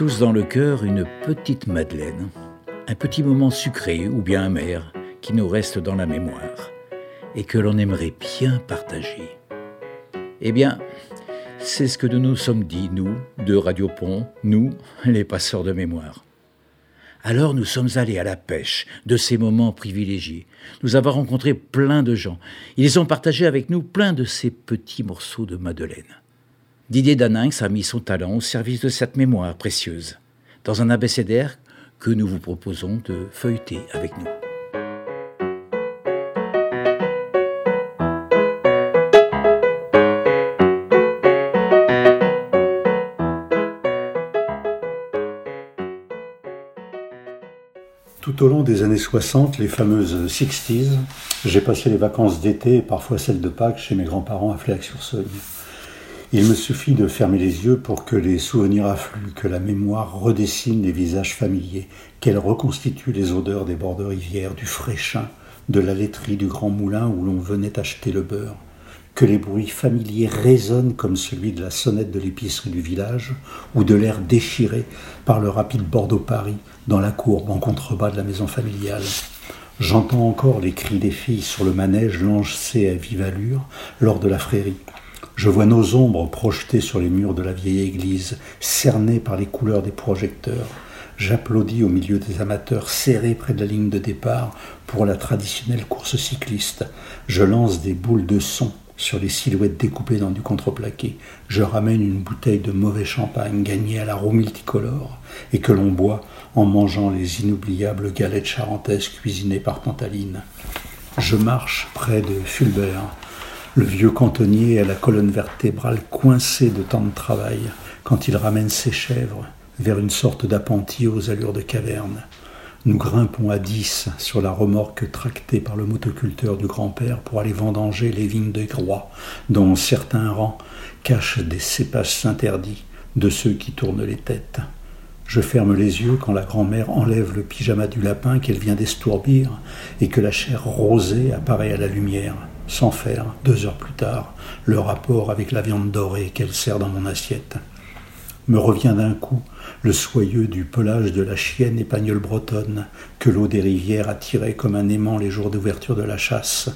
tous dans le cœur une petite Madeleine, un petit moment sucré ou bien amer qui nous reste dans la mémoire et que l'on aimerait bien partager. Eh bien, c'est ce que nous nous sommes dit, nous, de Radio Pont, nous, les passeurs de mémoire. Alors nous sommes allés à la pêche de ces moments privilégiés. Nous avons rencontré plein de gens. Ils ont partagé avec nous plein de ces petits morceaux de Madeleine. Didier Daninx a mis son talent au service de cette mémoire précieuse, dans un abécédaire que nous vous proposons de feuilleter avec nous. Tout au long des années 60, les fameuses 60s, j'ai passé les vacances d'été et parfois celles de Pâques chez mes grands-parents à Fléac-sur-Seuil. Il me suffit de fermer les yeux pour que les souvenirs affluent, que la mémoire redessine les visages familiers, qu'elle reconstitue les odeurs des bords de rivière, du fraîchin, de la laiterie du grand moulin où l'on venait acheter le beurre, que les bruits familiers résonnent comme celui de la sonnette de l'épicerie du village ou de l'air déchiré par le rapide Bordeaux-Paris dans la courbe en contrebas de la maison familiale. J'entends encore les cris des filles sur le manège lancé à vive allure lors de la frérie. Je vois nos ombres projetées sur les murs de la vieille église, cernées par les couleurs des projecteurs. J'applaudis au milieu des amateurs serrés près de la ligne de départ pour la traditionnelle course cycliste. Je lance des boules de son sur les silhouettes découpées dans du contreplaqué. Je ramène une bouteille de mauvais champagne gagnée à la roue multicolore et que l'on boit en mangeant les inoubliables galettes charentaises cuisinées par Tantaline. Je marche près de Fulbert, le vieux cantonnier à la colonne vertébrale coincée de tant de travail, quand il ramène ses chèvres vers une sorte d'appentis aux allures de caverne. Nous grimpons à dix sur la remorque tractée par le motoculteur du grand-père pour aller vendanger les vignes de Groix, dont certains rangs cachent des cépages interdits de ceux qui tournent les têtes. Je ferme les yeux quand la grand-mère enlève le pyjama du lapin qu'elle vient d'estourbir et que la chair rosée apparaît à la lumière sans faire, deux heures plus tard, le rapport avec la viande dorée qu'elle sert dans mon assiette. Me revient d'un coup le soyeux du pelage de la chienne épagnole bretonne que l'eau des rivières attirait comme un aimant les jours d'ouverture de la chasse,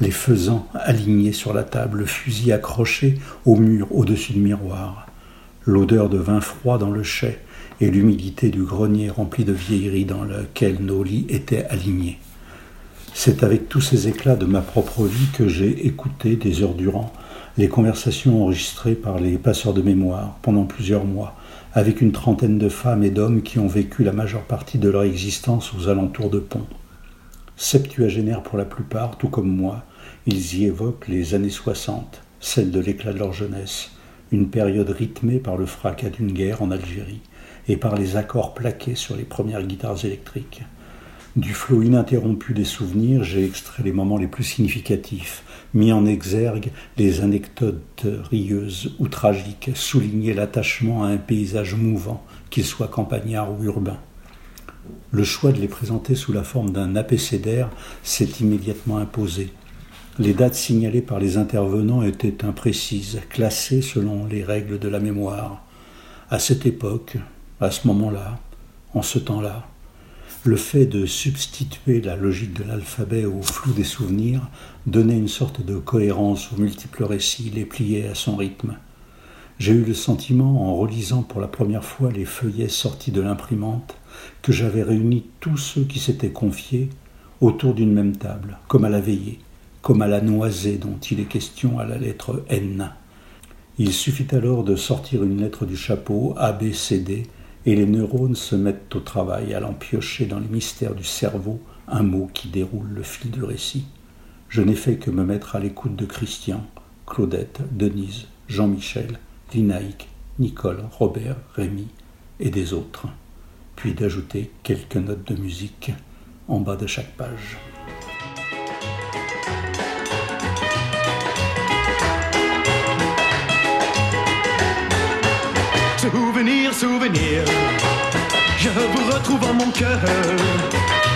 les faisans alignés sur la table, le fusil accroché au mur au-dessus du miroir, l'odeur de vin froid dans le chai et l'humidité du grenier rempli de vieilleries dans lequel nos lits étaient alignés. C'est avec tous ces éclats de ma propre vie que j'ai écouté des heures durant les conversations enregistrées par les passeurs de mémoire pendant plusieurs mois, avec une trentaine de femmes et d'hommes qui ont vécu la majeure partie de leur existence aux alentours de Pont. Septuagénaires pour la plupart, tout comme moi, ils y évoquent les années 60, celles de l'éclat de leur jeunesse, une période rythmée par le fracas d'une guerre en Algérie et par les accords plaqués sur les premières guitares électriques. Du flot ininterrompu des souvenirs, j'ai extrait les moments les plus significatifs, mis en exergue les anecdotes rieuses ou tragiques, souligné l'attachement à un paysage mouvant, qu'il soit campagnard ou urbain. Le choix de les présenter sous la forme d'un apécédaire s'est immédiatement imposé. Les dates signalées par les intervenants étaient imprécises, classées selon les règles de la mémoire. À cette époque, à ce moment-là, en ce temps-là, le fait de substituer la logique de l'alphabet au flou des souvenirs donnait une sorte de cohérence aux multiples récits, les pliait à son rythme. J'ai eu le sentiment, en relisant pour la première fois les feuillets sortis de l'imprimante, que j'avais réuni tous ceux qui s'étaient confiés autour d'une même table, comme à la veillée, comme à la noisée dont il est question à la lettre N. Il suffit alors de sortir une lettre du chapeau A, B, C, D, et les neurones se mettent au travail, allant piocher dans les mystères du cerveau un mot qui déroule le fil du récit. Je n'ai fait que me mettre à l'écoute de Christian, Claudette, Denise, Jean-Michel, Linaïque, Nicole, Robert, Rémy et des autres, puis d'ajouter quelques notes de musique en bas de chaque page. souvenir, souvenir. Je vous retrouve en mon cœur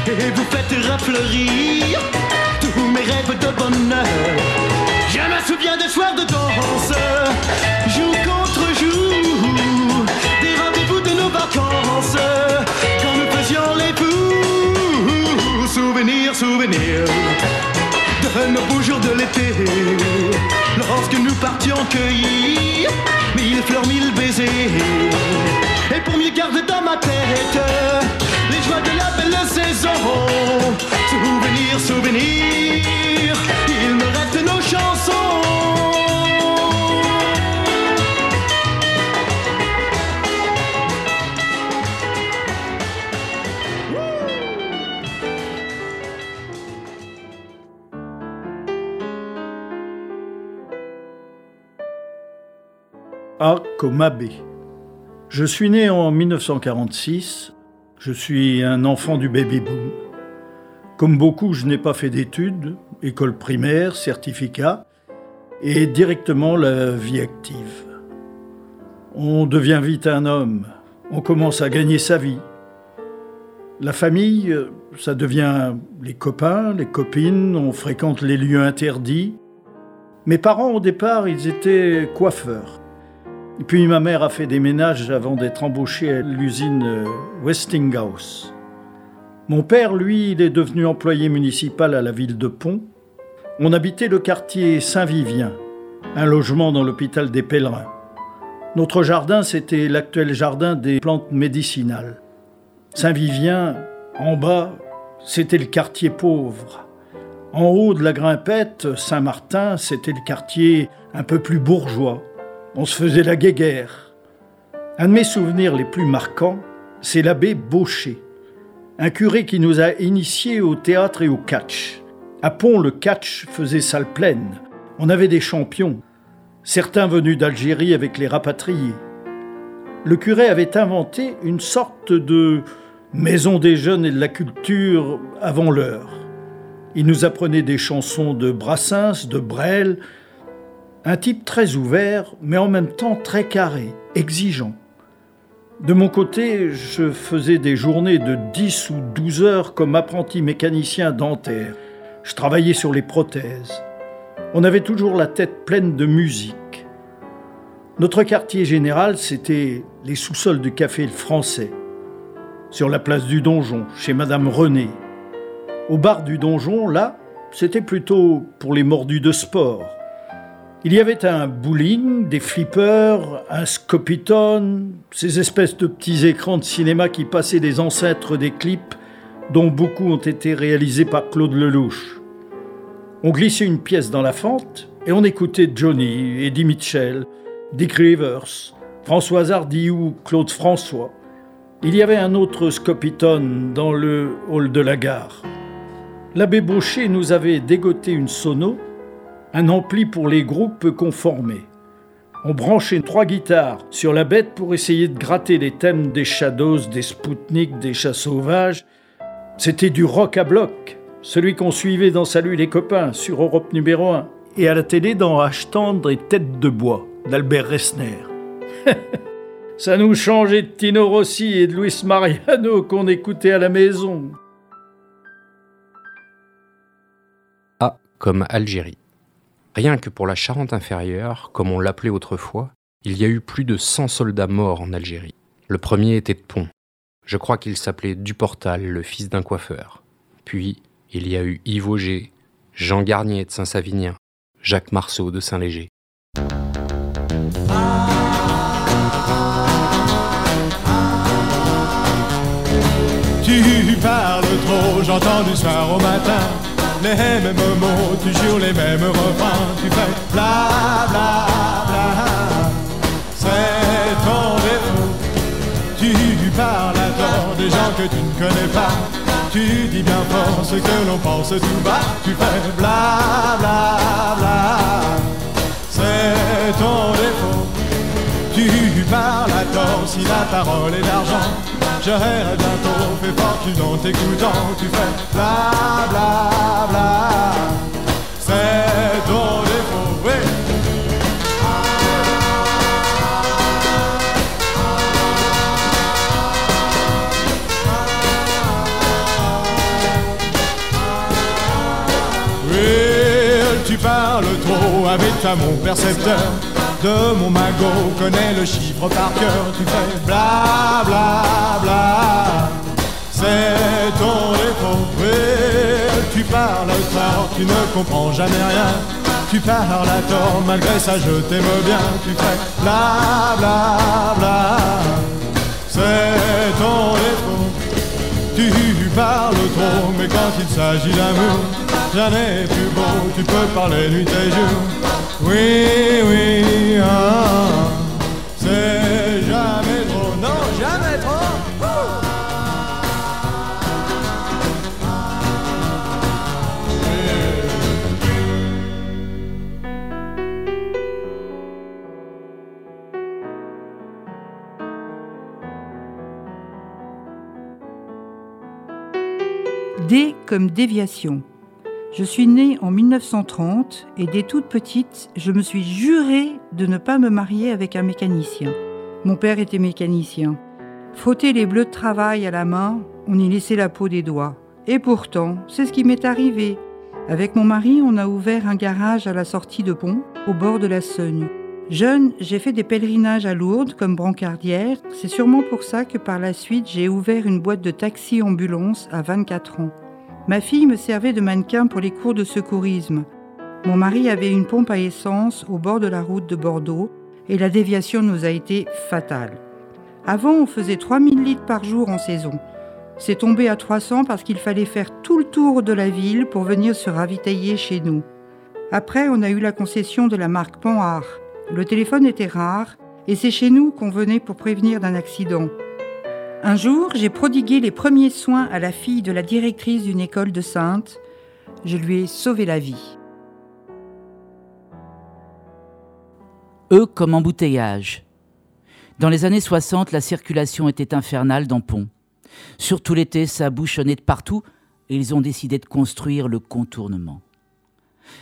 et vous faites rafleurir tous mes rêves de bonheur. Je me souviens des soirs de danse, jour contre jour, des rendez-vous de nos vacances, quand nous faisions les fous. Souvenir, souvenir nos beaux jours de l'été, lorsque nous partions cueillir mille fleurs, mille baisers. Et pour mieux garder dans ma tête les joies de la belle saison, souvenir, souvenir, il me reste nos chansons. A comme AB. Je suis né en 1946. Je suis un enfant du baby boom. Comme beaucoup, je n'ai pas fait d'études, école primaire, certificat, et directement la vie active. On devient vite un homme, on commence à gagner sa vie. La famille, ça devient les copains, les copines, on fréquente les lieux interdits. Mes parents, au départ, ils étaient coiffeurs. Et puis ma mère a fait des ménages avant d'être embauchée à l'usine euh, Westinghouse. Mon père, lui, il est devenu employé municipal à la ville de Pont. On habitait le quartier Saint-Vivien, un logement dans l'hôpital des pèlerins. Notre jardin, c'était l'actuel jardin des plantes médicinales. Saint-Vivien, en bas, c'était le quartier pauvre. En haut de la grimpette, Saint-Martin, c'était le quartier un peu plus bourgeois. On se faisait la guéguerre. Un de mes souvenirs les plus marquants, c'est l'abbé Baucher, un curé qui nous a initiés au théâtre et au catch. À Pont, le catch faisait salle pleine. On avait des champions, certains venus d'Algérie avec les rapatriés. Le curé avait inventé une sorte de maison des jeunes et de la culture avant l'heure. Il nous apprenait des chansons de Brassens, de Brel, un type très ouvert, mais en même temps très carré, exigeant. De mon côté, je faisais des journées de 10 ou 12 heures comme apprenti mécanicien dentaire. Je travaillais sur les prothèses. On avait toujours la tête pleine de musique. Notre quartier général, c'était les sous-sols du café Le Français, sur la place du Donjon, chez Madame René. Au bar du Donjon, là, c'était plutôt pour les mordus de sport. Il y avait un bowling, des flippers, un scopiton, ces espèces de petits écrans de cinéma qui passaient des ancêtres des clips dont beaucoup ont été réalisés par Claude Lelouch. On glissait une pièce dans la fente et on écoutait Johnny, Eddie Mitchell, Dick Rivers, François Hardy ou Claude François. Il y avait un autre scopiton dans le hall de la gare. L'abbé Baucher nous avait dégoté une sono un ampli pour les groupes conformés. On branchait trois guitares sur la bête pour essayer de gratter les thèmes des Shadows, des Spoutnik, des chats sauvages. C'était du rock à bloc, celui qu'on suivait dans Salut les copains sur Europe numéro 1 et à la télé dans H tendre et Tête de bois d'Albert Resner. Ça nous changeait de Tino Rossi et de Luis Mariano qu'on écoutait à la maison. A comme Algérie. Rien que pour la Charente inférieure, comme on l'appelait autrefois, il y a eu plus de 100 soldats morts en Algérie. Le premier était de Pont. Je crois qu'il s'appelait Duportal, le fils d'un coiffeur. Puis, il y a eu Yves Auger, Jean Garnier de Saint-Savinien, Jacques Marceau de Saint-Léger. Tu parles trop, j'entends du soir au matin les mêmes mots, toujours les mêmes refrains. Tu fais bla bla bla, c'est ton défaut. Tu parles à tort des gens que tu ne connais pas. Tu dis bien fort ce que l'on pense tout bas. Tu fais bla bla bla, c'est ton défaut. Tu parles à tort si la parole est d'argent. Je rêve bientôt, fais fortune en t'écoutant. Tu fais bla bla bla, c'est ton défaut. Oui. Tu parles trop avec ta mon percepteur de mon magot connaît le chiffre par cœur. Tu fais bla bla bla, c'est ton défaut. Tu parles tard, tu ne comprends jamais rien. Tu parles à tort, malgré ça je t'aime bien. Tu fais bla bla bla. C'est ton défaut. Tu parles trop, mais quand il s'agit d'amour, jamais plus beau. Tu peux parler nuit et jour. Oui, oui, ah. C'est jamais trop, non, jamais trop. D comme déviation. Je suis née en 1930 et dès toute petite, je me suis juré de ne pas me marier avec un mécanicien. Mon père était mécanicien. Frotter les bleus de travail à la main, on y laissait la peau des doigts. Et pourtant, c'est ce qui m'est arrivé. Avec mon mari, on a ouvert un garage à la sortie de pont, au bord de la Seine. Jeune, j'ai fait des pèlerinages à Lourdes comme brancardière. C'est sûrement pour ça que par la suite, j'ai ouvert une boîte de taxi-ambulance à 24 ans. Ma fille me servait de mannequin pour les cours de secourisme. Mon mari avait une pompe à essence au bord de la route de Bordeaux et la déviation nous a été fatale. Avant, on faisait 3000 litres par jour en saison. C'est tombé à 300 parce qu'il fallait faire tout le tour de la ville pour venir se ravitailler chez nous. Après, on a eu la concession de la marque Panhard. Le téléphone était rare et c'est chez nous qu'on venait pour prévenir d'un accident. Un jour, j'ai prodigué les premiers soins à la fille de la directrice d'une école de Sainte. Je lui ai sauvé la vie. E comme embouteillage. Dans les années 60, la circulation était infernale dans Pont. Surtout l'été, ça bouchonnait de partout et ils ont décidé de construire le contournement.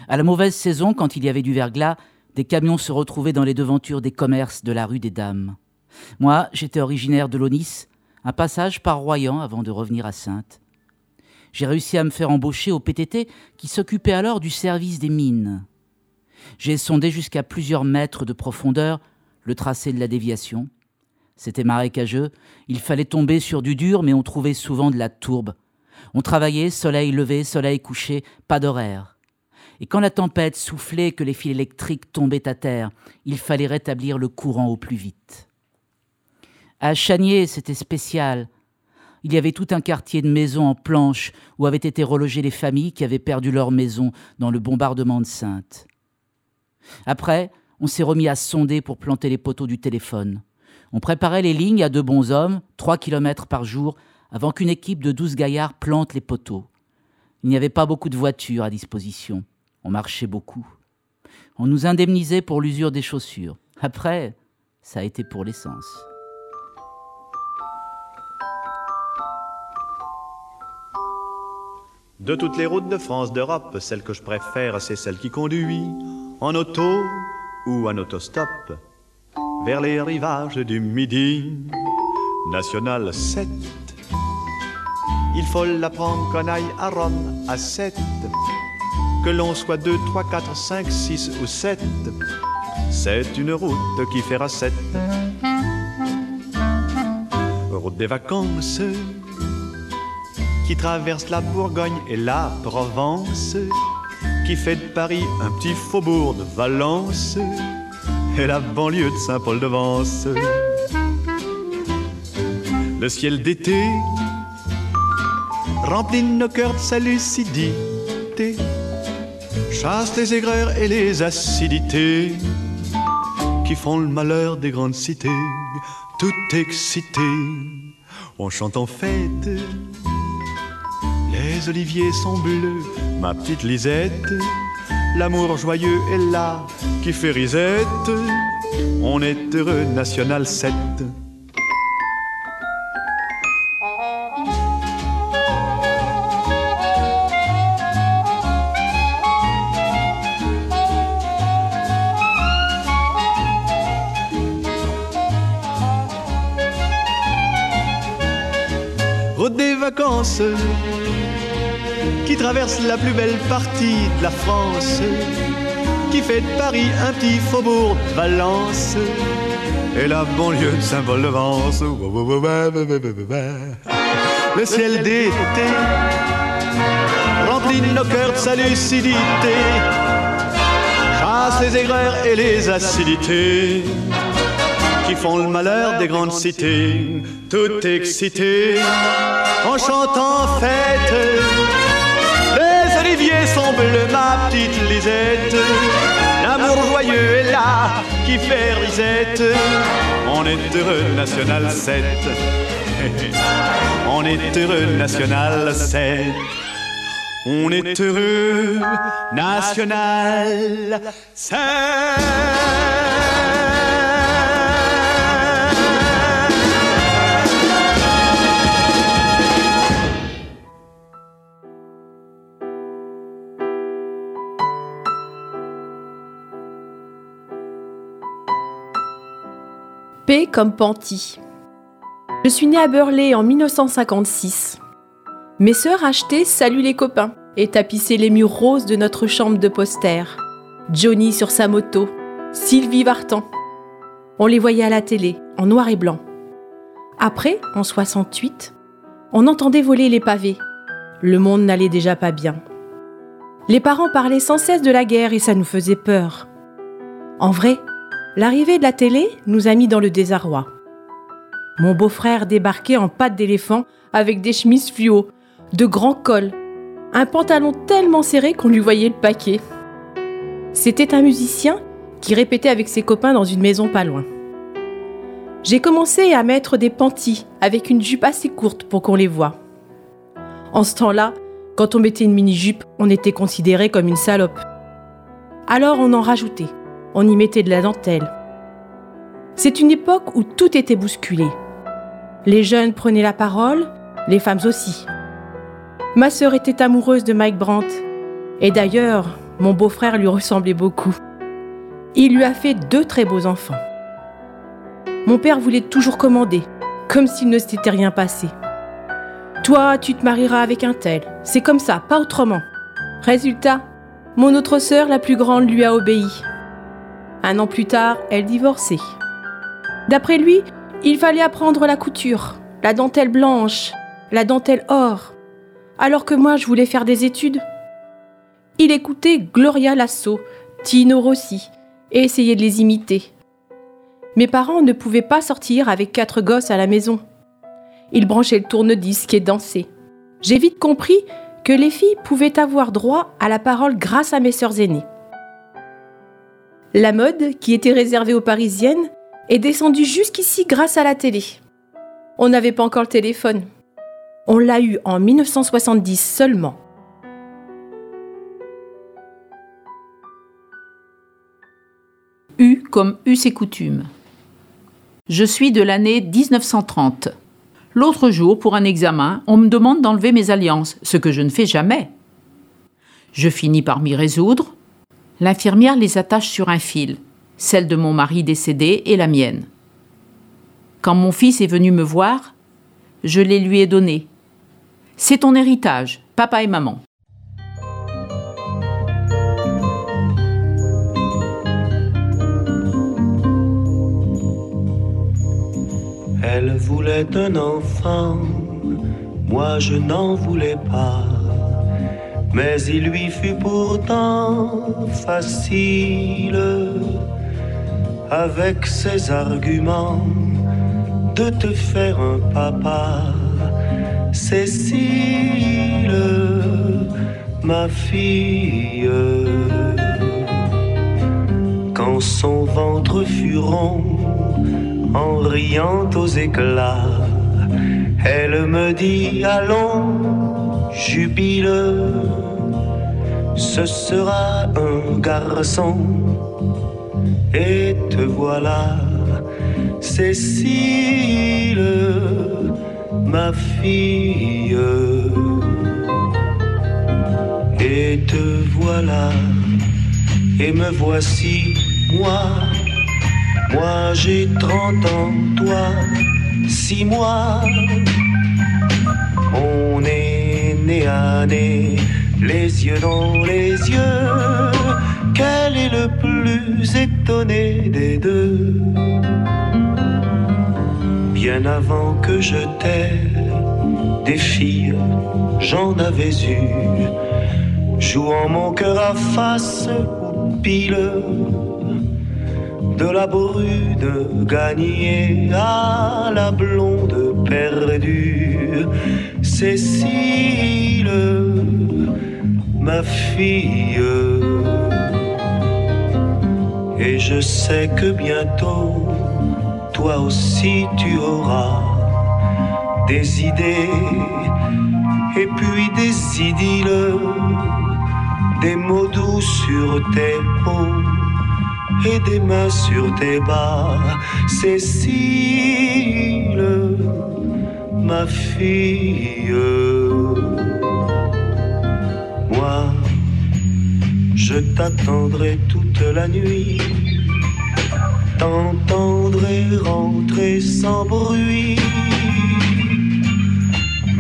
À la mauvaise saison, quand il y avait du verglas, des camions se retrouvaient dans les devantures des commerces de la rue des Dames. Moi, j'étais originaire de Lonis, un passage par Royan avant de revenir à Sainte. J'ai réussi à me faire embaucher au PTT qui s'occupait alors du service des mines. J'ai sondé jusqu'à plusieurs mètres de profondeur le tracé de la déviation. C'était marécageux, il fallait tomber sur du dur, mais on trouvait souvent de la tourbe. On travaillait, soleil levé, soleil couché, pas d'horaire. Et quand la tempête soufflait que les fils électriques tombaient à terre, il fallait rétablir le courant au plus vite. À Chanier, c'était spécial. Il y avait tout un quartier de maisons en planches où avaient été relogées les familles qui avaient perdu leur maison dans le bombardement de Sainte. Après, on s'est remis à sonder pour planter les poteaux du téléphone. On préparait les lignes à deux bons hommes, trois kilomètres par jour, avant qu'une équipe de douze gaillards plante les poteaux. Il n'y avait pas beaucoup de voitures à disposition. On marchait beaucoup. On nous indemnisait pour l'usure des chaussures. Après, ça a été pour l'essence. De toutes les routes de France, d'Europe, celle que je préfère, c'est celle qui conduit en auto ou en autostop vers les rivages du Midi. National 7. Il faut la prendre qu'on aille à Rome à 7. Que l'on soit 2, 3, 4, 5, 6 ou 7. C'est une route qui fera 7. Route des vacances qui traverse la Bourgogne et la Provence, qui fait de Paris un petit faubourg de Valence et la banlieue de Saint-Paul-de-Vence. Le ciel d'été remplit nos cœurs de sa lucidité, chasse les aigreurs et les acidités qui font le malheur des grandes cités, tout excité. On chante en fête les oliviers sont bleus, ma petite Lisette. L'amour joyeux est là qui fait risette. On est heureux, National 7. Route des vacances traverse la plus belle partie de la France, qui fait de Paris un petit faubourg de Valence et la banlieue de Saint-Paul-de-Vence. Le ciel d'été remplit remplit nos cœurs de sa lucidité, chasse les aigreurs et les acidités qui font le malheur des grandes cités, tout excité en chantant fête. Bleus, ma petite Lisette. L'amour joyeux est là qui fait risette. On est heureux, National 7. On est heureux, National 7. On est heureux, National 7. Comme Panty. Je suis née à Burley en 1956. Mes sœurs achetaient Salut les copains et tapissaient les murs roses de notre chambre de poster. Johnny sur sa moto, Sylvie Vartan. On les voyait à la télé, en noir et blanc. Après, en 68, on entendait voler les pavés. Le monde n'allait déjà pas bien. Les parents parlaient sans cesse de la guerre et ça nous faisait peur. En vrai, L'arrivée de la télé nous a mis dans le désarroi. Mon beau-frère débarquait en pattes d'éléphant avec des chemises fluo, de grands cols, un pantalon tellement serré qu'on lui voyait le paquet. C'était un musicien qui répétait avec ses copains dans une maison pas loin. J'ai commencé à mettre des panties avec une jupe assez courte pour qu'on les voie. En ce temps-là, quand on mettait une mini-jupe, on était considéré comme une salope. Alors on en rajoutait on y mettait de la dentelle. C'est une époque où tout était bousculé. Les jeunes prenaient la parole, les femmes aussi. Ma sœur était amoureuse de Mike Brandt, et d'ailleurs, mon beau-frère lui ressemblait beaucoup. Il lui a fait deux très beaux enfants. Mon père voulait toujours commander, comme s'il ne s'était rien passé. Toi, tu te marieras avec un tel. C'est comme ça, pas autrement. Résultat, mon autre sœur, la plus grande, lui a obéi. Un an plus tard, elle divorçait. D'après lui, il fallait apprendre la couture, la dentelle blanche, la dentelle or, alors que moi je voulais faire des études. Il écoutait Gloria Lasso, Tino Rossi, et essayait de les imiter. Mes parents ne pouvaient pas sortir avec quatre gosses à la maison. Ils branchaient le tourne-disque et dansaient. J'ai vite compris que les filles pouvaient avoir droit à la parole grâce à mes sœurs aînées. La mode, qui était réservée aux Parisiennes, est descendue jusqu'ici grâce à la télé. On n'avait pas encore le téléphone. On l'a eu en 1970 seulement. U comme U ses coutumes. Je suis de l'année 1930. L'autre jour, pour un examen, on me demande d'enlever mes alliances, ce que je ne fais jamais. Je finis par m'y résoudre, L'infirmière les attache sur un fil, celle de mon mari décédé et la mienne. Quand mon fils est venu me voir, je les lui ai donnés. C'est ton héritage, papa et maman. Elle voulait un enfant, moi je n'en voulais pas mais il lui fut pourtant facile, avec ses arguments, de te faire un papa. Cécile, ma fille, quand son ventre fut rond, en riant aux éclats, elle me dit allons, jubile ce sera un garçon. Et te voilà, Cécile, ma fille. Et te voilà, et me voici, moi. Moi j'ai trente ans, toi, six mois. On est à les yeux dans les yeux. Quel est le plus étonné des deux? Bien avant que je t'aie, des filles, j'en avais eu. jouant mon cœur à face ou pile de la brune gagnée à la blonde perdue, Cécile, ma fille. Et je sais que bientôt, toi aussi tu auras des idées et puis des idylles, des mots doux sur tes mots et des mains sur tes bas, Cécile, ma fille. Moi, je t'attendrai toute la nuit, t'entendrai rentrer sans bruit.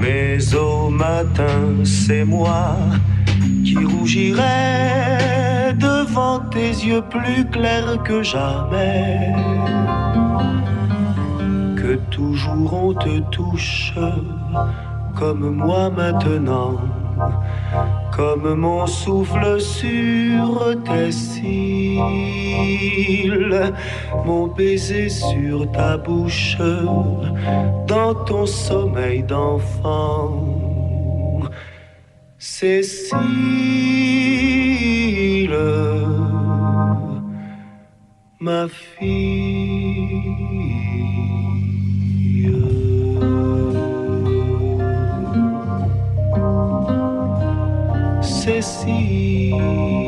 Mais au matin, c'est moi qui rougirai devant tes yeux plus clairs que jamais. Toujours on te touche comme moi maintenant, comme mon souffle sur tes cils, mon baiser sur ta bouche, dans ton sommeil d'enfant. Cécile, ma fille. Cécile.